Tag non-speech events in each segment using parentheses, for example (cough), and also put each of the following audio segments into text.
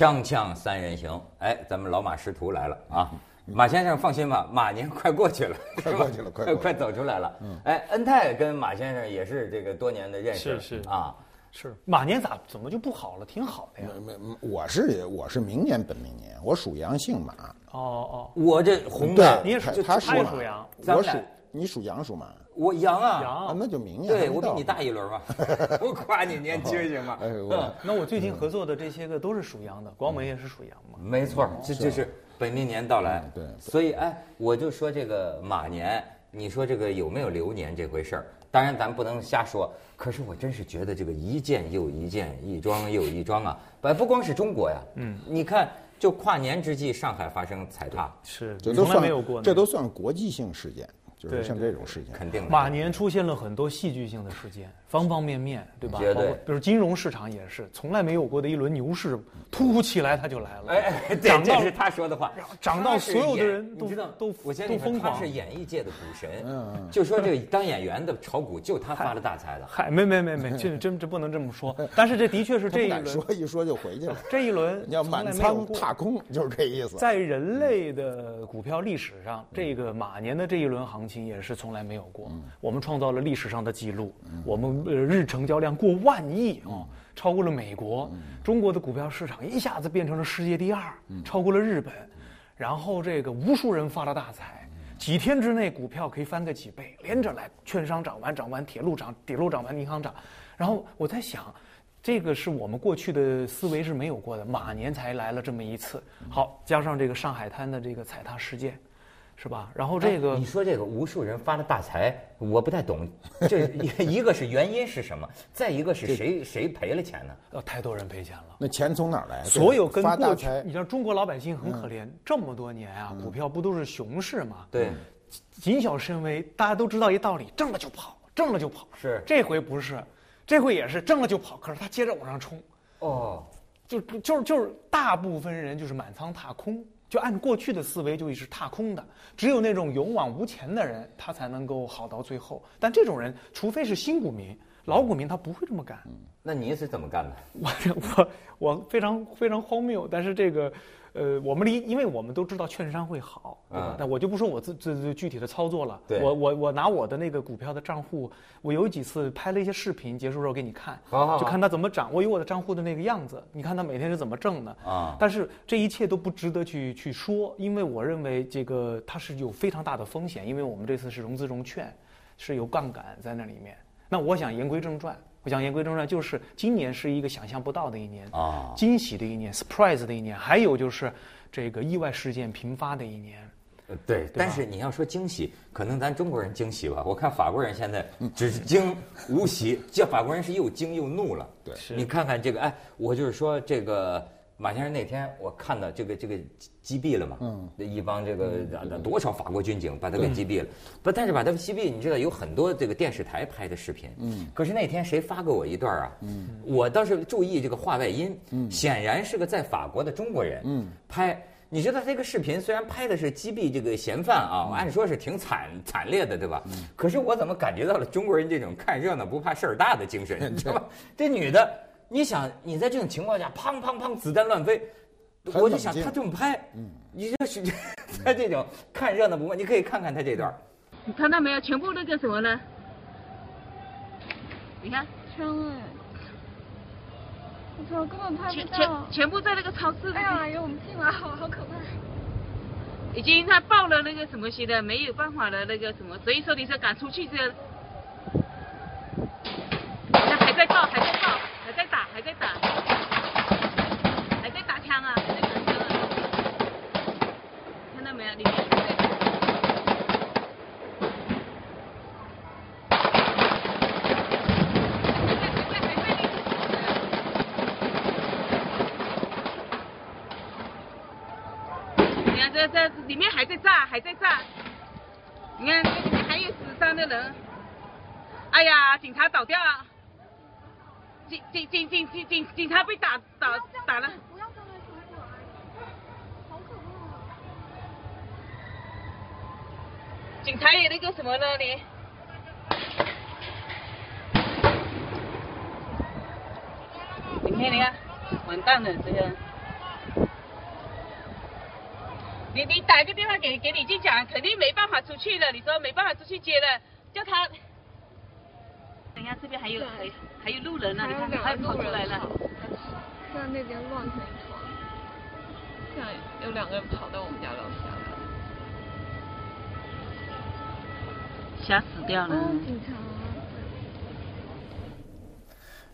锵锵三人行，哎，咱们老马师徒来了啊！马先生放心吧，马年快过去了，快过去了，快快走出来了。嗯哎，恩泰跟马先生也是这个多年的认识，是是啊，是马年咋怎么就不好了？挺好的呀。没没，我是我是明年本命年，我属羊，姓马。哦哦，我这红的，你也属他属羊，我属你属羊属马。我羊啊，羊，那就明年。对我比你大一轮嘛，(laughs) 我夸你年轻行吗？(laughs) 哎我那我最近合作的这些个都是属羊的，广美也是属羊嘛。没错，这就是本命年到来。对，所以哎，我就说这个马年，你说这个有没有流年这回事儿？当然咱不能瞎说，可是我真是觉得这个一件又一件，一桩又一桩啊！不不光是中国呀，嗯，你看就跨年之际，上海发生踩踏，是这都算没有过，这都算国际性事件。就是像这种事情，肯定。马年出现了很多戏剧性的事件，方方面面，对吧？包括。比如金融市场也是，从来没有过的一轮牛市，突如其来它就来了。哎哎，这是他说的话。涨到所有的人都知道都我都疯狂。他是演艺界的股神，嗯，就说这个当演员的炒股就他发了大财的。嗨，没没没没，这真这不能这么说。(laughs) 但是这的确是这一轮。说一说就回去了。这一轮你要满仓踏空，就是这意思。在人类的股票历史上，这个马年的这一轮行情也是从来没。没有过，我们创造了历史上的记录，我们呃日成交量过万亿啊，超过了美国，中国的股票市场一下子变成了世界第二，超过了日本，然后这个无数人发了大财，几天之内股票可以翻个几倍，连着来，券商涨完涨完，铁路涨，铁路涨完，银行涨，然后我在想，这个是我们过去的思维是没有过的，马年才来了这么一次，好，加上这个上海滩的这个踩踏事件。是吧？然后这个你说这个无数人发了大财，我不太懂。这一个是原因是什么？再一个是谁谁赔了钱呢？呃，太多人赔钱了。那钱从哪儿来？所有跟过去，你像中国老百姓很可怜，这么多年啊，股票不都是熊市吗？对，谨小慎微。大家都知道一道理：挣了就跑，挣了就跑。是这回不是，这回也是挣了就跑，可是他接着往上冲。哦，就就是就是大部分人就是满仓踏空。就按过去的思维，就一直踏空的，只有那种勇往无前的人，他才能够好到最后。但这种人，除非是新股民，老股民他不会这么干。那您是怎么干的？我我我非常非常荒谬，但是这个。呃，我们离，因为我们都知道券商会好，对吧？但我就不说我自自具体的操作了。我我我拿我的那个股票的账户，我有几次拍了一些视频，结束之后给你看，就看它怎么涨。我有我的账户的那个样子，你看它每天是怎么挣的。啊！但是这一切都不值得去去说，因为我认为这个它是有非常大的风险，因为我们这次是融资融券，是有杠杆在那里面。那我想言归正传。我想言归正传，就是今年是一个想象不到的一年啊，惊喜的一年，surprise 的一年，还有就是这个意外事件频发的一年。呃，对，但是你要说惊喜，可能咱中国人惊喜吧。我看法国人现在只惊无喜，这法国人是又惊又怒了。对，你看看这个，哎，我就是说这个。马先生那天我看到这个这个击毙了嘛，嗯，一帮这个多少法国军警把他给击毙了，不，但是把他击毙，你知道有很多这个电视台拍的视频，嗯，可是那天谁发给我一段啊？嗯，我倒是注意这个话外音，嗯，显然是个在法国的中国人，嗯，拍，你知道这个视频虽然拍的是击毙这个嫌犯啊，按说是挺惨惨烈的，对吧？嗯，可是我怎么感觉到了中国人这种看热闹不怕事儿大的精神，你知道吧？(laughs) 这女的。你想，你在这种情况下，砰砰砰，子弹乱飞，我就想他这么拍，你这是 (laughs) 在这种看热闹不？你可以看看他这段，你看到没有？全部那个什么呢？你看，枪哎！我操，根本拍不到。全全全部在那个超市。哎呀，有我们进来，好好可怕。已经他报了那个什么些的，没有办法的那个什么，所以说你说赶出去这，他还在报，还在报。还在打，还在打，还在打枪啊！还在打枪啊！你看这这里面还在炸，还在炸。你看这里面还有死伤的人。哎呀，警察倒掉了。警警警警警警警察被打打打了。不要上来冲过来，好可怕。警察也那个什么呢你？你看你看，完蛋了这个。你你打个电话给给李静讲，肯定没办法出去了。你说没办法出去接了，叫他。等下这边还有还还有路人呢，你看他跑出来了。在那边乱成一团，现在有两个人跑到我们家楼下来，吓死掉了。警察。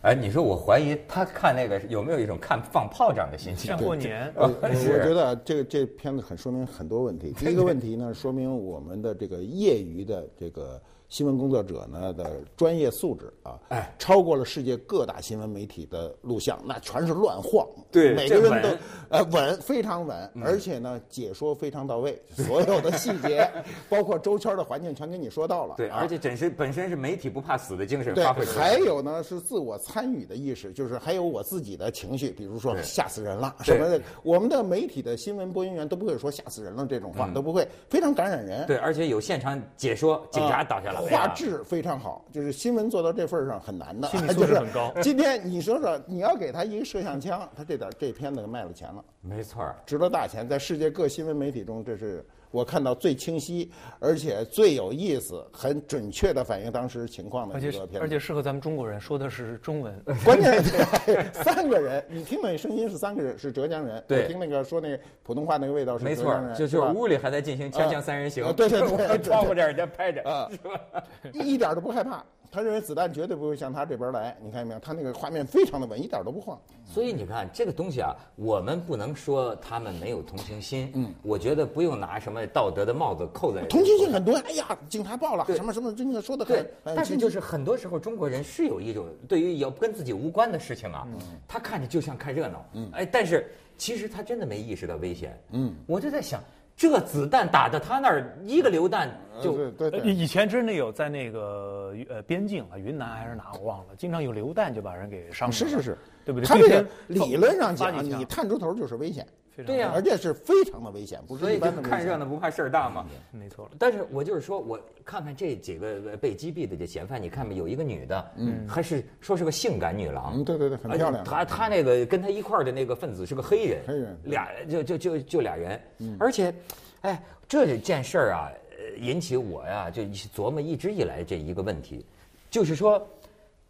哎，你说我怀疑他看那个有没有一种看放炮仗的心情？像过年。(laughs) 我我觉得这个这片子很说明很多问题。(laughs) 第一个问题呢，说明我们的这个业余的这个。新闻工作者呢的专业素质啊，哎，超过了世界各大新闻媒体的录像，那全是乱晃，对，每个人都呃稳，非常稳，而且呢解说非常到位，所有的细节，(laughs) 包括周圈的环境全给你说到了，对，而且本身本身是媒体不怕死的精神发挥出来，还有呢是自我参与的意识，就是还有我自己的情绪，比如说吓死人了什么的，我们的媒体的新闻播音员都不会说吓死人了这种话，都不会，非常感染人，对，而且有现场解说，警察倒下了。画质非常好，就是新闻做到这份上很难的，心理 (laughs) 素质很高。(laughs) 今天你说说，你要给他一个摄像枪，他这点这片子卖了钱了，没错，值了大钱，在世界各新闻媒体中，这是。我看到最清晰，而且最有意思、很准确的反映当时情况的一个片而且适合咱们中国人，说的是中文。关键是 (laughs) 三个人，你听那声音是三个人，是浙江人。对，听那个说那普通话那个味道是浙江人。没错，就是屋里还在进行锵锵三人行。对对对，窗户这儿在拍着，是吧？一点都不害怕。他认为子弹绝对不会向他这边来，你看见没有？他那个画面非常的稳，一点都不晃。所以你看这个东西啊，我们不能说他们没有同情心。嗯，我觉得不用拿什么道德的帽子扣在。同情心很多，哎呀，警察报了，什么什么，真的说的很。但是就是很多时候中国人是有一种对于有跟自己无关的事情啊，他看着就像看热闹。嗯，哎，但是其实他真的没意识到危险。嗯，我就在想。这子弹打到他那儿，一个榴弹就对对。以前真的有在那个呃边境啊，云南还是哪我忘了，经常有榴弹就把人给伤了是是是，对不对？他这个理论上讲，你探出头就是危险。对呀，而且是非常的危险，不是一般的看热闹不怕事儿大嘛。没错。但是我就是说，我看看这几个被击毙的这嫌犯，你看吧有一个女的，嗯，还是说是个性感女郎。嗯，对对对，很漂亮。她她那个跟她一块儿的那个分子是个黑人，黑人，俩就就就就俩人，而且，哎，这件事儿啊，引起我呀就琢磨一直以来这一个问题，就是说，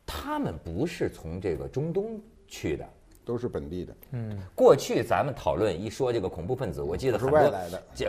他们不是从这个中东去的。都是本地的。嗯，过去咱们讨论一说这个恐怖分子，我记得很多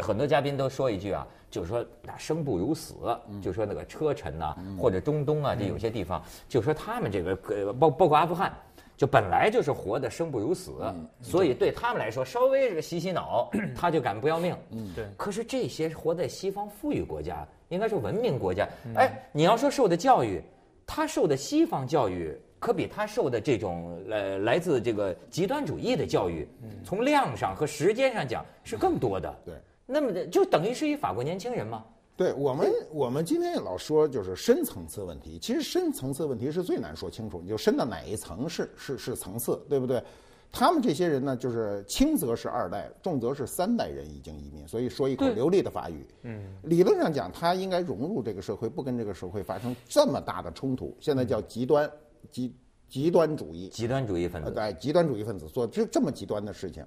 很多嘉宾都说一句啊，就是说那生不如死，就说那个车臣呐，或者中东啊，这有些地方，就说他们这个呃包包括阿富汗，就本来就是活的生不如死，所以对他们来说，稍微这个洗洗脑，(clears throat) 他就敢不要命。嗯，对。可是这些活在西方富裕国家，应该是文明国家，哎，你要说受的教育，他受的西方教育。可比他受的这种呃来自这个极端主义的教育，从量上和时间上讲是更多的。对，那么就等于是一法国年轻人吗？对我们，我们今天老说就是深层次问题，其实深层次问题是最难说清楚，你就深到哪一层是是是层次，对不对？他们这些人呢，就是轻则是二代，重则是三代人已经移民，所以说一口流利的法语。嗯，理论上讲，他应该融入这个社会，不跟这个社会发生这么大的冲突。现在叫极端。极极端主义，极端主义分子，对，极端主义分子做这这么极端的事情，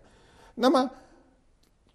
那么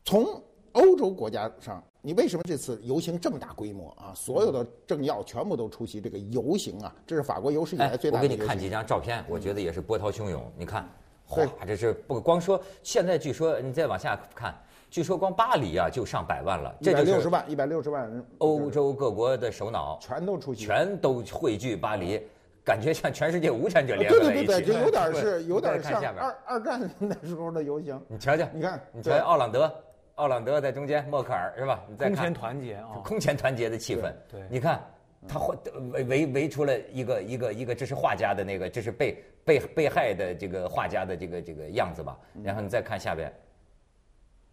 从欧洲国家上，你为什么这次游行这么大规模啊？所有的政要全部都出席这个游行啊！这是法国有史以来最大的。我给你看几张照片，我觉得也是波涛汹涌。你看，哗，这是不光说，现在据说你再往下看，据说光巴黎啊就上百万了，一百六十万，一百六十万人，欧洲各国的首脑全都出席，全都汇聚巴黎。感觉像全世界无产者联合在一起，对对对对，就有点 (laughs) 是有点像二二战那时候的游行。你瞧瞧，你看，你瞧奥朗德，奥朗德在中间，默克尔是吧？你再看空前团结啊，空前团结的气氛。对，你看他围围围围出了一个一个一个，这是画家的那个，这是被被被害的这个画家的这个这个样子吧？然后你再看下边，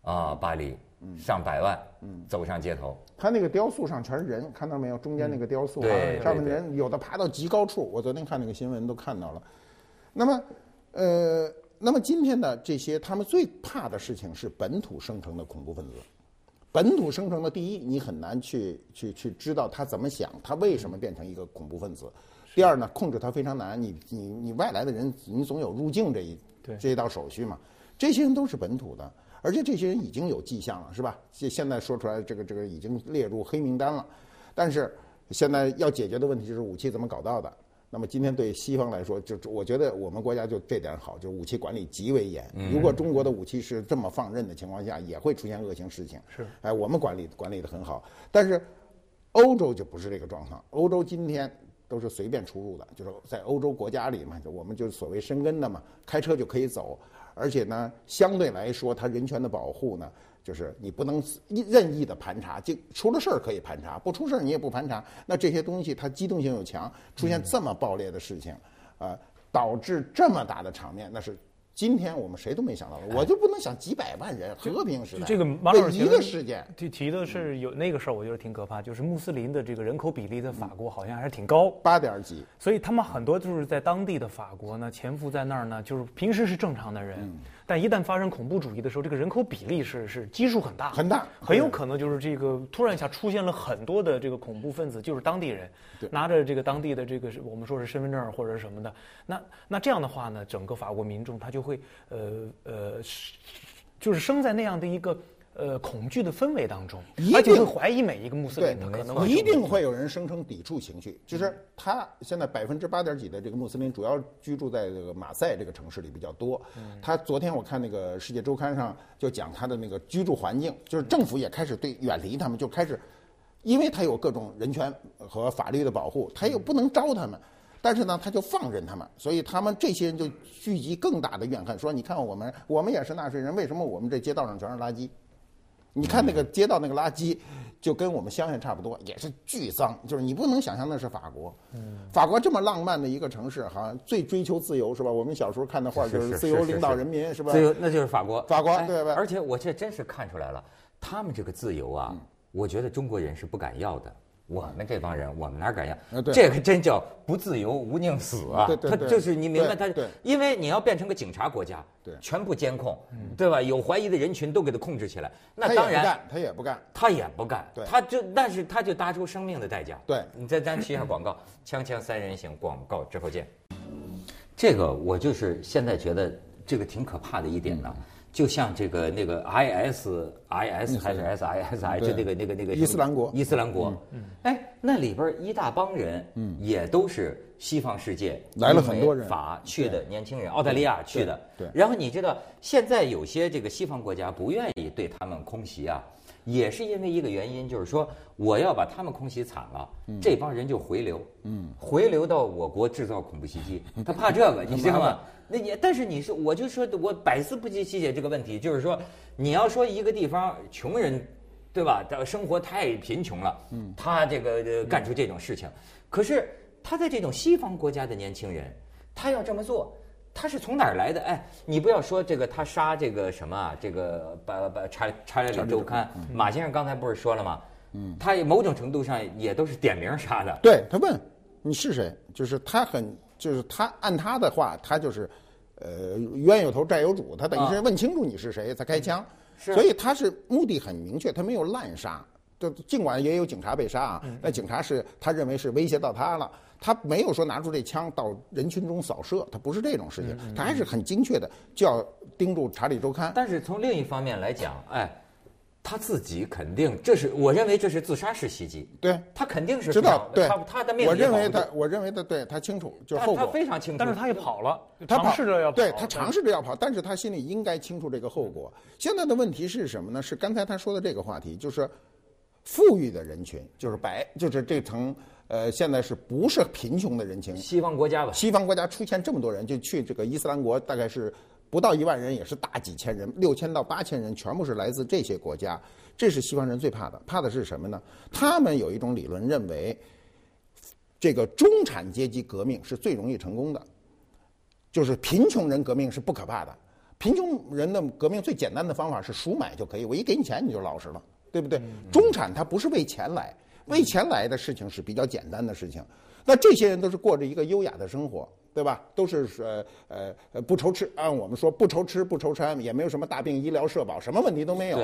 啊，巴黎。上百万，嗯走上街头。他那个雕塑上全是人，看到没有？中间那个雕塑啊，上面人有的爬到极高处。我昨天看那个新闻都看到了。那么，呃，那么今天的这些，他们最怕的事情是本土生成的恐怖分子。本土生成的第一，你很难去去去知道他怎么想，他为什么变成一个恐怖分子。第二呢，控制他非常难。你你你外来的人，你总有入境这一这一道手续嘛。这些人都是本土的。而且这些人已经有迹象了，是吧？现现在说出来，这个这个已经列入黑名单了。但是现在要解决的问题就是武器怎么搞到的。那么今天对西方来说，就我觉得我们国家就这点好，就武器管理极为严。如果中国的武器是这么放任的情况下，也会出现恶性事情。是，哎，我们管理管理的很好，但是欧洲就不是这个状况。欧洲今天都是随便出入的，就是在欧洲国家里嘛，就我们就是所谓生根的嘛，开车就可以走。而且呢，相对来说，它人权的保护呢，就是你不能任意的盘查，就出了事儿可以盘查，不出事儿你也不盘查。那这些东西它机动性又强，出现这么暴烈的事情，呃，导致这么大的场面，那是。今天我们谁都没想到，我就不能想几百万人和平时代这个马老师一个事件提提的是有那个事儿，我觉得挺可怕，就是穆斯林的这个人口比例在法国好像还是挺高，八点几，所以他们很多就是在当地的法国呢潜伏在那儿呢，就是平时是正常的人。但一旦发生恐怖主义的时候，这个人口比例是是基数很大，很大，很有可能就是这个突然一下出现了很多的这个恐怖分子，就是当地人，拿着这个当地的这个我们说是身份证或者什么的，那那这样的话呢，整个法国民众他就会呃呃，就是生在那样的一个。呃，恐惧的氛围当中，而且会怀疑每一个穆斯林，他可能一定会有人生成抵触情绪。就是他现在百分之八点几的这个穆斯林，主要居住在这个马赛这个城市里比较多。他昨天我看那个《世界周刊》上就讲他的那个居住环境，就是政府也开始对远离他们，就开始，因为他有各种人权和法律的保护，他又不能招他们，但是呢，他就放任他们，所以他们这些人就聚集更大的怨恨，说你看我们，我们也是纳税人，为什么我们这街道上全是垃圾？你看那个街道那个垃圾，就跟我们乡下差不多，也是巨脏。就是你不能想象那是法国，法国这么浪漫的一个城市，好像最追求自由是吧？我们小时候看的画就是自由领导人民是吧？自由那就是法国，法国对吧？而且我这真是看出来了，他们这个自由啊，我觉得中国人是不敢要的。我们这帮人，我们哪敢要？这个真叫不自由无宁死啊！他就是你明白他，因为你要变成个警察国家，全部监控，对吧？有怀疑的人群都给他控制起来，那当然他也不干，他也不干，他就但是他就搭出生命的代价。对，你再咱提一下广告，锵锵三人行广告之后见。这个我就是现在觉得这个挺可怕的一点呢。就像这个那个 I S I S 还是 S I S I，就那个那个那个伊斯兰国，伊斯兰国，哎，那里边一大帮人，嗯，也都是西方世界来了很多人法去的年轻人，澳大利亚去的，对。然后你知道，现在有些这个西方国家不愿意对他们空袭啊，也是因为一个原因，就是说我要把他们空袭惨了，这帮人就回流，嗯，回流到我国制造恐怖袭击，(laughs) 他怕这个，你知道吗？那你，但是你是，我就说，我百思不及其解这个问题，就是说，你要说一个地方穷人，对吧？的生活太贫穷了，嗯，他这个干出这种事情，可是他在这种西方国家的年轻人，他要这么做，他是从哪儿来的？哎，你不要说这个，他杀这个什么，啊这个把把查查理周刊，马先生刚才不是说了吗？嗯，他某种程度上也都是点名杀的。对他问你是谁，就是他很。就是他按他的话，他就是，呃，冤有头债有主，他等于是问清楚你是谁才开枪，所以他是目的很明确，他没有滥杀，就尽管也有警察被杀啊，那警察是他认为是威胁到他了，他没有说拿出这枪到人群中扫射，他不是这种事情，他还是很精确的，就要盯住《查理周刊》。但是从另一方面来讲，哎。他自己肯定，这是我认为这是自杀式袭击。对，他肯定是知道，对，他他的命我认为他，我认为他对他清楚，就后果。他非常清楚，但是他也跑了，他尝试着要跑。对他尝试着要跑，但是他心里应该清楚这个后果。现在的问题是什么呢？是刚才他说的这个话题，就是富裕的人群，就是白，就是这层呃，现在是不是贫穷的人群？西方国家吧，西方国家出现这么多人，就去这个伊斯兰国，大概是不到一万人，也是大几千人，六千到八千人，全部是来自这些国家。这是西方人最怕的，怕的是什么呢？他们有一种理论认为，这个中产阶级革命是最容易成功的，就是贫穷人革命是不可怕的。贫穷人的革命最简单的方法是赎买就可以，我一给你钱你就老实了，对不对？中产他不是为钱来，为钱来的事情是比较简单的事情。那这些人都是过着一个优雅的生活。对吧？都是呃呃呃不愁吃，按我们说不愁吃不愁穿，也没有什么大病医疗社保，什么问题都没有。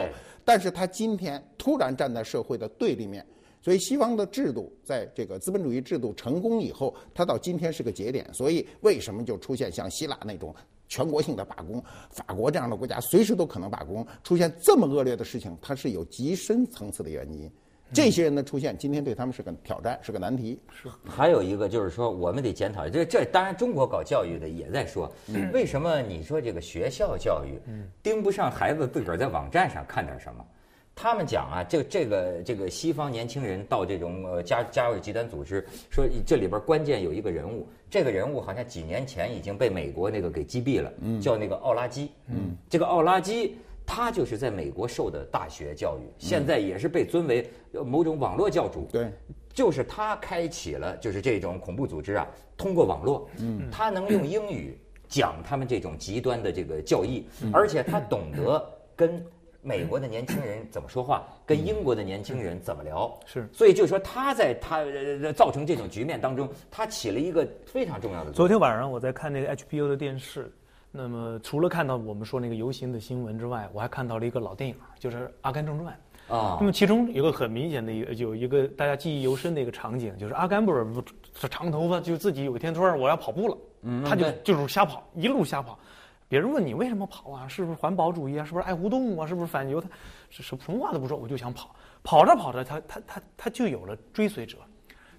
但是他今天突然站在社会的对立面，所以西方的制度在这个资本主义制度成功以后，它到今天是个节点。所以为什么就出现像希腊那种全国性的罢工，法国这样的国家随时都可能罢工，出现这么恶劣的事情，它是有极深层次的原因。这些人的出现，今天对他们是个挑战，是个难题。是。还有一个就是说，我们得检讨，这这当然中国搞教育的也在说，为什么你说这个学校教育盯不上孩子自个儿在网站上看点什么？他们讲啊，这这个这个西方年轻人到这种呃加加入极端组织，说这里边关键有一个人物，这个人物好像几年前已经被美国那个给击毙了，叫那个奥拉基。嗯，这个奥拉基。他就是在美国受的大学教育，现在也是被尊为某种网络教主。对，就是他开启了，就是这种恐怖组织啊，通过网络，嗯，他能用英语讲他们这种极端的这个教义，而且他懂得跟美国的年轻人怎么说话，跟英国的年轻人怎么聊。是，所以就是说他在他造成这种局面当中，他起了一个非常重要的作用。昨天晚上我在看那个 HBO 的电视。那么，除了看到我们说那个游行的新闻之外，我还看到了一个老电影，就是《阿甘正传》啊。那么其中有个很明显的一个，有一个大家记忆犹深的一个场景，就是阿甘不是是长头发，就自己有一天突然我要跑步了，他就就是瞎跑，一路瞎跑。别人问你为什么跑啊？是不是环保主义啊？是不是爱护动物啊？是不是反犹太？是什什么话都不说，我就想跑。跑着跑着，他他他他就有了追随者。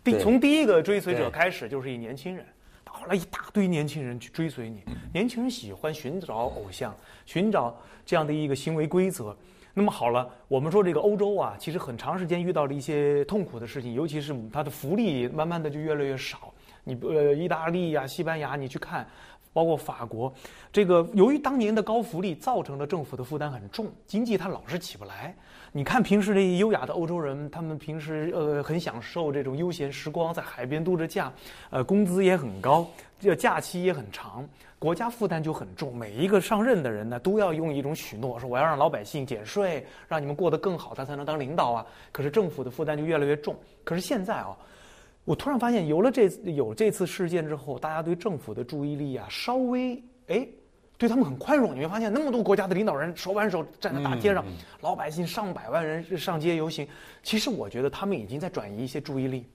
第从第一个追随者开始，就是一年轻人。后来一大堆年轻人去追随你，年轻人喜欢寻找偶像，寻找这样的一个行为规则。那么好了，我们说这个欧洲啊，其实很长时间遇到了一些痛苦的事情，尤其是它的福利慢慢的就越来越少。你呃，意大利呀、西班牙，你去看，包括法国，这个由于当年的高福利，造成了政府的负担很重，经济它老是起不来。你看平时这些优雅的欧洲人，他们平时呃很享受这种悠闲时光，在海边度着假，呃工资也很高，这假期也很长，国家负担就很重。每一个上任的人呢，都要用一种许诺，说我要让老百姓减税，让你们过得更好，他才能当领导啊。可是政府的负担就越来越重。可是现在啊，我突然发现，有了这有这次事件之后，大家对政府的注意力啊，稍微哎。对他们很宽容，你会发现那么多国家的领导人手挽手站在大街上，老百姓上百万人上街游行。其实我觉得他们已经在转移一些注意力，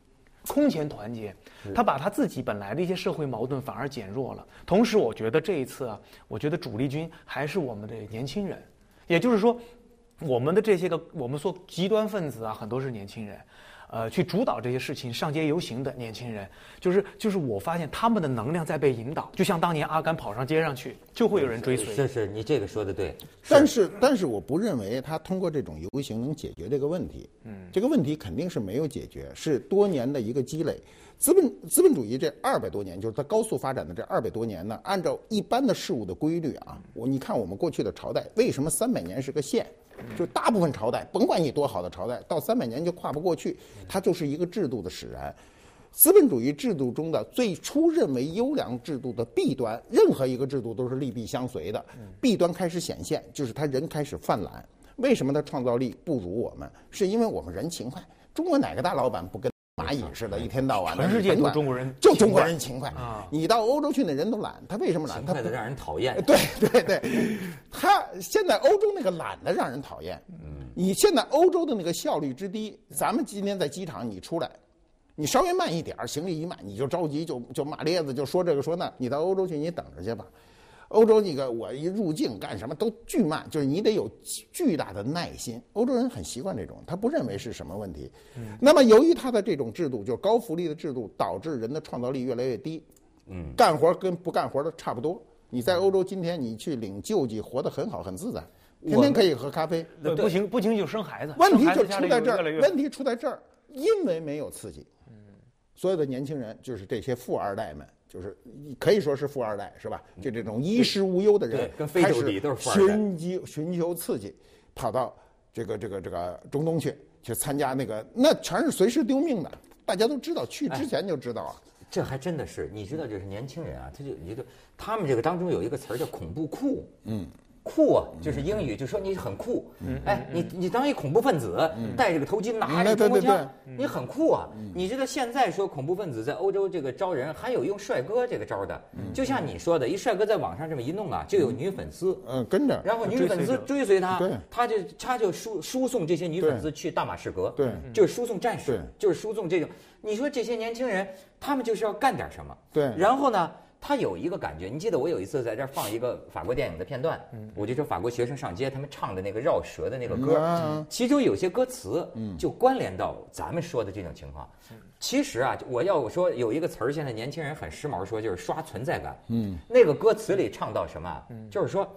空前团结。他把他自己本来的一些社会矛盾反而减弱了。同时，我觉得这一次啊，我觉得主力军还是我们的年轻人，也就是说，我们的这些个我们说极端分子啊，很多是年轻人。呃，去主导这些事情、上街游行的年轻人，就是就是，我发现他们的能量在被引导，就像当年阿甘跑上街上去，就会有人追随。是是，你这个说的对。但是但是，我不认为他通过这种游行能解决这个问题。嗯，这个问题肯定是没有解决，是多年的一个积累。资本资本主义这二百多年，就是它高速发展的这二百多年呢，按照一般的事物的规律啊，我你看我们过去的朝代，为什么三百年是个线？就大部分朝代，甭管你多好的朝代，到三百年就跨不过去，它就是一个制度的使然。资本主义制度中的最初认为优良制度的弊端，任何一个制度都是利弊相随的。弊端开始显现，就是他人开始犯懒。为什么他创造力不如我们？是因为我们人勤快。中国哪个大老板不跟？蚂蚁似的，一天到晚。全世界都中国人，就中国人勤快啊。你到欧洲去，那人都懒。他为什么懒？他快的让人讨厌。对对对，他现在欧洲那个懒的让人讨厌。嗯，你现在欧洲的那个效率之低，咱们今天在机场你出来，你稍微慢一点行李一慢你就着急，就就骂咧子，就说这个说那。你到欧洲去，你等着去吧。欧洲那个我一入境干什么都巨慢，就是你得有巨大的耐心。欧洲人很习惯这种，他不认为是什么问题。那么由于他的这种制度，就是高福利的制度，导致人的创造力越来越低。嗯，干活跟不干活的差不多。你在欧洲今天你去领救济，活得很好很自在，天天可以喝咖啡。不行不行就生孩子。问题就出在这儿，问题出在这儿，因为没有刺激。嗯，所有的年轻人就是这些富二代们。就是可以说是富二代是吧？就这种衣食无忧的人，开始寻机寻求刺激，跑到这个这个这个中东去去参加那个，那全是随时丢命的。大家都知道，去之前就知道啊。这还真的是，你知道，就是年轻人啊，他就一个，他们这个当中有一个词儿叫恐怖库，嗯。酷啊，就是英语，就说你很酷。哎，你你当一恐怖分子，戴着个头巾，拿着冲锋枪，你很酷啊。你知道现在说恐怖分子在欧洲这个招人，还有用帅哥这个招的。就像你说的，一帅哥在网上这么一弄啊，就有女粉丝，嗯，跟着，然后女粉丝追随他，他就他就输输送这些女粉丝去大马士革，对，就是输送战士，就是输送这种。你说这些年轻人，他们就是要干点什么，对，然后呢？他有一个感觉。你记得我有一次在这儿放一个法国电影的片段，我就说法国学生上街，他们唱的那个绕舌的那个歌，其中有些歌词就关联到咱们说的这种情况。其实啊，我要说有一个词儿，现在年轻人很时髦，说就是刷存在感。嗯，那个歌词里唱到什么？就是说，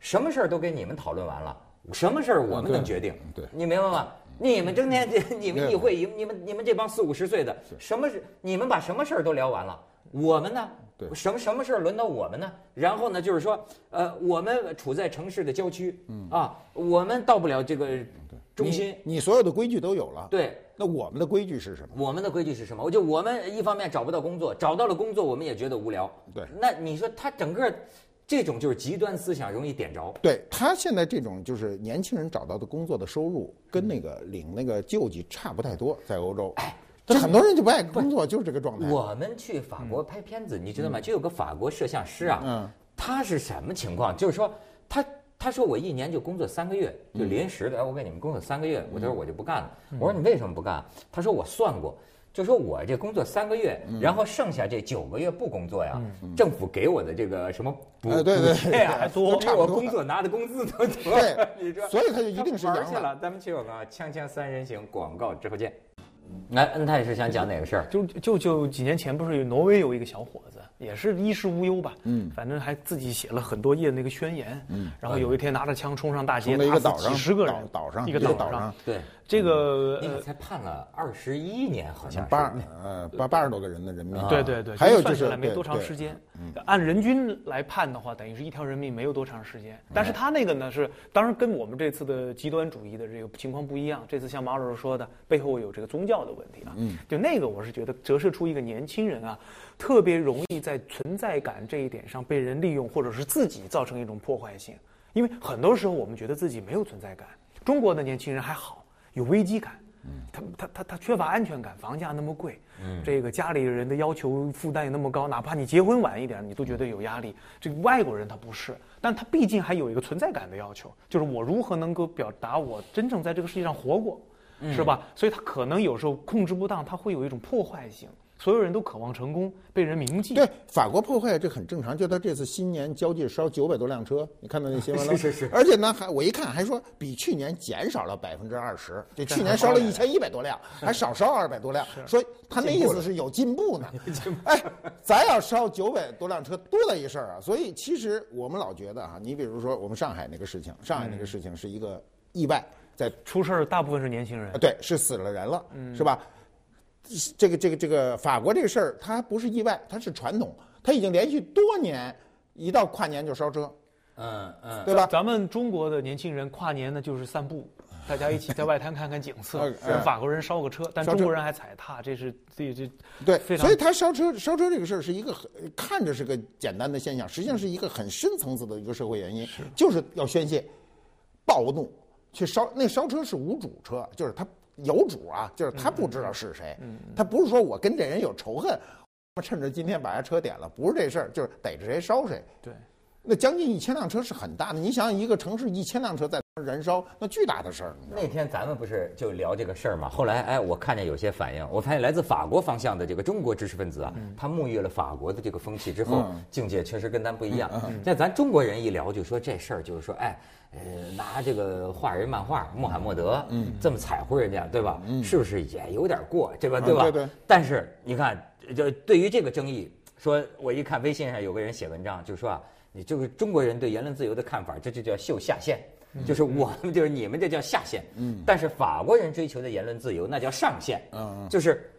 什么事儿都跟你们讨论完了，什么事儿我们能决定？对，你明白吗？你们整天 (laughs) 你们议会，你们你们这帮四五十岁的，什么是你们把什么事儿都聊完了？我们呢？对，什么什么事儿轮到我们呢？然后呢，就是说，呃，我们处在城市的郊区，嗯啊，我们到不了这个中心。你所有的规矩都有了。对，那我们的规矩是什么？我们的规矩是什么？我就我们一方面找不到工作，找到了工作，我们也觉得无聊。对，那你说他整个这种就是极端思想容易点着。对他现在这种就是年轻人找到的工作的收入，跟那个领那个救济差不太多，在欧洲。哎。这很多人就不爱工作，就是这个状态。我们去法国拍片子，你知道吗？就有个法国摄像师啊，他是什么情况？就是说，他他说我一年就工作三个月，就临时的。哎，我给你们工作三个月，我就说我就不干了。我说你为什么不干？他说我算过，就说我这工作三个月，然后剩下这九个月不工作呀，政府给我的这个什么补补贴呀还多，比我工作拿的工资都多。对，(laughs) 你说，所以他就一定是玩去了。咱们去我们锵锵三人行广告之后见。来，恩泰是想讲哪个事儿？就就就几年前不是有挪威有一个小伙子，也是衣食无忧吧，嗯，反正还自己写了很多页那个宣言，嗯，然后有一天拿着枪冲上大街，打死几十个人，岛上一个岛上，对。这个那个才判了二十一年，好像八呃八八十多个人的人命。对对对，还有就是没多长时间。按人均来判的话，等于是一条人命没有多长时间。但是他那个呢是，当然跟我们这次的极端主义的这个情况不一样。这次像马老师说的，背后有这个宗教的问题啊。嗯，就那个我是觉得折射出一个年轻人啊，特别容易在存在感这一点上被人利用，或者是自己造成一种破坏性。因为很多时候我们觉得自己没有存在感，中国的年轻人还好。有危机感，他他他他缺乏安全感，房价那么贵，这个家里人的要求负担也那么高，哪怕你结婚晚一点，你都觉得有压力。这个外国人他不是，但他毕竟还有一个存在感的要求，就是我如何能够表达我真正在这个世界上活过，是吧？所以他可能有时候控制不当，他会有一种破坏性。所有人都渴望成功，被人铭记。对，法国破坏这很正常。就他这次新年交际烧九百多辆车，你看到那新闻了？(laughs) 是是是。而且呢，还我一看还说比去年减少了百分之二十，就去年烧了一千一百多辆，(laughs) 还少烧二百多辆。说他那意思是有进步呢。(laughs) 哎，咱要烧九百多辆车，多了一事儿啊！所以其实我们老觉得啊，你比如说我们上海那个事情，上海那个事情是一个意外，在出事儿大部分是年轻人。对，是死了人了，是吧？这个这个这个法国这个事儿，它不是意外，它是传统，它已经连续多年，一到跨年就烧车，嗯嗯，对吧？咱们中国的年轻人跨年呢就是散步，大家一起在外滩看看景色。法国人烧个车，但中国人还踩踏，这是这这对，所以他烧车烧车这个事儿是一个很看着是个简单的现象，实际上是一个很深层次的一个社会原因，就是要宣泄暴怒去烧那烧车是无主车，就是他。有主啊，就是他不知道是谁，他不是说我跟这人有仇恨，我趁着今天把他车点了，不是这事儿，就是逮着谁烧谁。对，那将近一千辆车是很大的，你想想一个城市一千辆车在燃烧，那巨大的事儿。那天咱们不是就聊这个事儿嘛？后来哎，我看见有些反应，我发现来自法国方向的这个中国知识分子啊，他沐浴了法国的这个风气之后，境界确实跟咱不一样。那咱中国人一聊就说这事儿，就是说哎。呃，拿这个画人漫画穆罕默德，嗯，这么彩乎人家，对吧？嗯，是不是也有点过，对吧？对吧？对对。但是你看，就对于这个争议，说我一看微信上有个人写文章，就说啊，你这个中国人对言论自由的看法，这就叫秀下限，就是我们就是你们这叫下限，嗯。但是法国人追求的言论自由那叫上限，嗯，就是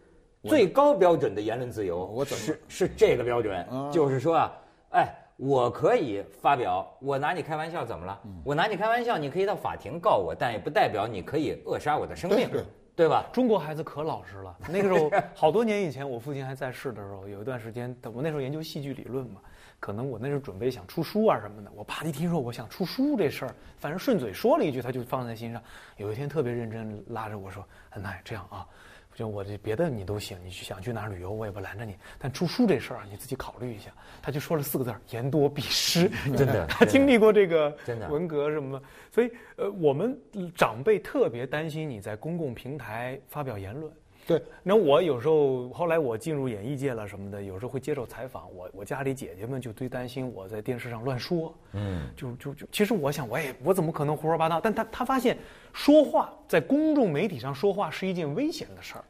最高标准的言论自由，我是是这个标准，就是说啊，哎。我可以发表，我拿你开玩笑怎么了？我拿你开玩笑，你可以到法庭告我，但也不代表你可以扼杀我的生命，(laughs) 对吧？中国孩子可老实了。那个时候 (laughs) 好多年以前，我父亲还在世的时候，有一段时间，我那时候研究戏剧理论嘛，可能我那时候准备想出书啊什么的。我爸一听说我想出书这事儿，反正顺嘴说了一句，他就放在心上。有一天特别认真拉着我说：“恩奈，这样啊。”就我这别的你都行，你去想去哪儿旅游我也不拦着你，但出书这事儿啊你自己考虑一下。他就说了四个字儿：言多必失。(laughs) (laughs) 真的，他经历过这个文革什么，所以呃我们长辈特别担心你在公共平台发表言论，对，那我有时候后来我进入演艺界了什么的，有时候会接受采访，我我家里姐姐们就最担心我在电视上乱说，嗯，就就就，其实我想，我也我怎么可能胡说八道？但他他发现说话在公众媒体上说话是一件危险的事儿。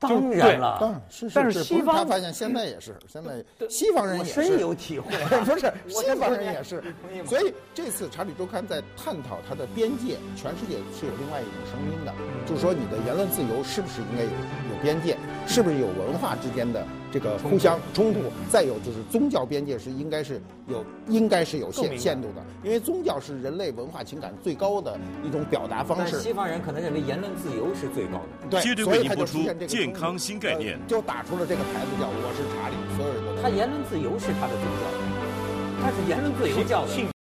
当然了，当然是。但是西方他发现现在也是，现在 (laughs) 西方人也是深有体会。不是西方人也是，所以这次《查理周刊》在探讨它的边界，全世界是有另外一种声音的，就是说你的言论自由是不是应该有有边界，是不是有文化之间的。这个互相冲突，再有就是宗教边界是应该是有，应该是有限限度的，因为宗教是人类文化情感最高的一种表达方式。西方人可能认为言论自由是最高的，对，所以他就出现这个健康新概念，就打出了这个牌子叫“我是查理”，所有人都他言论自由是他的宗教，他是言论自由教的。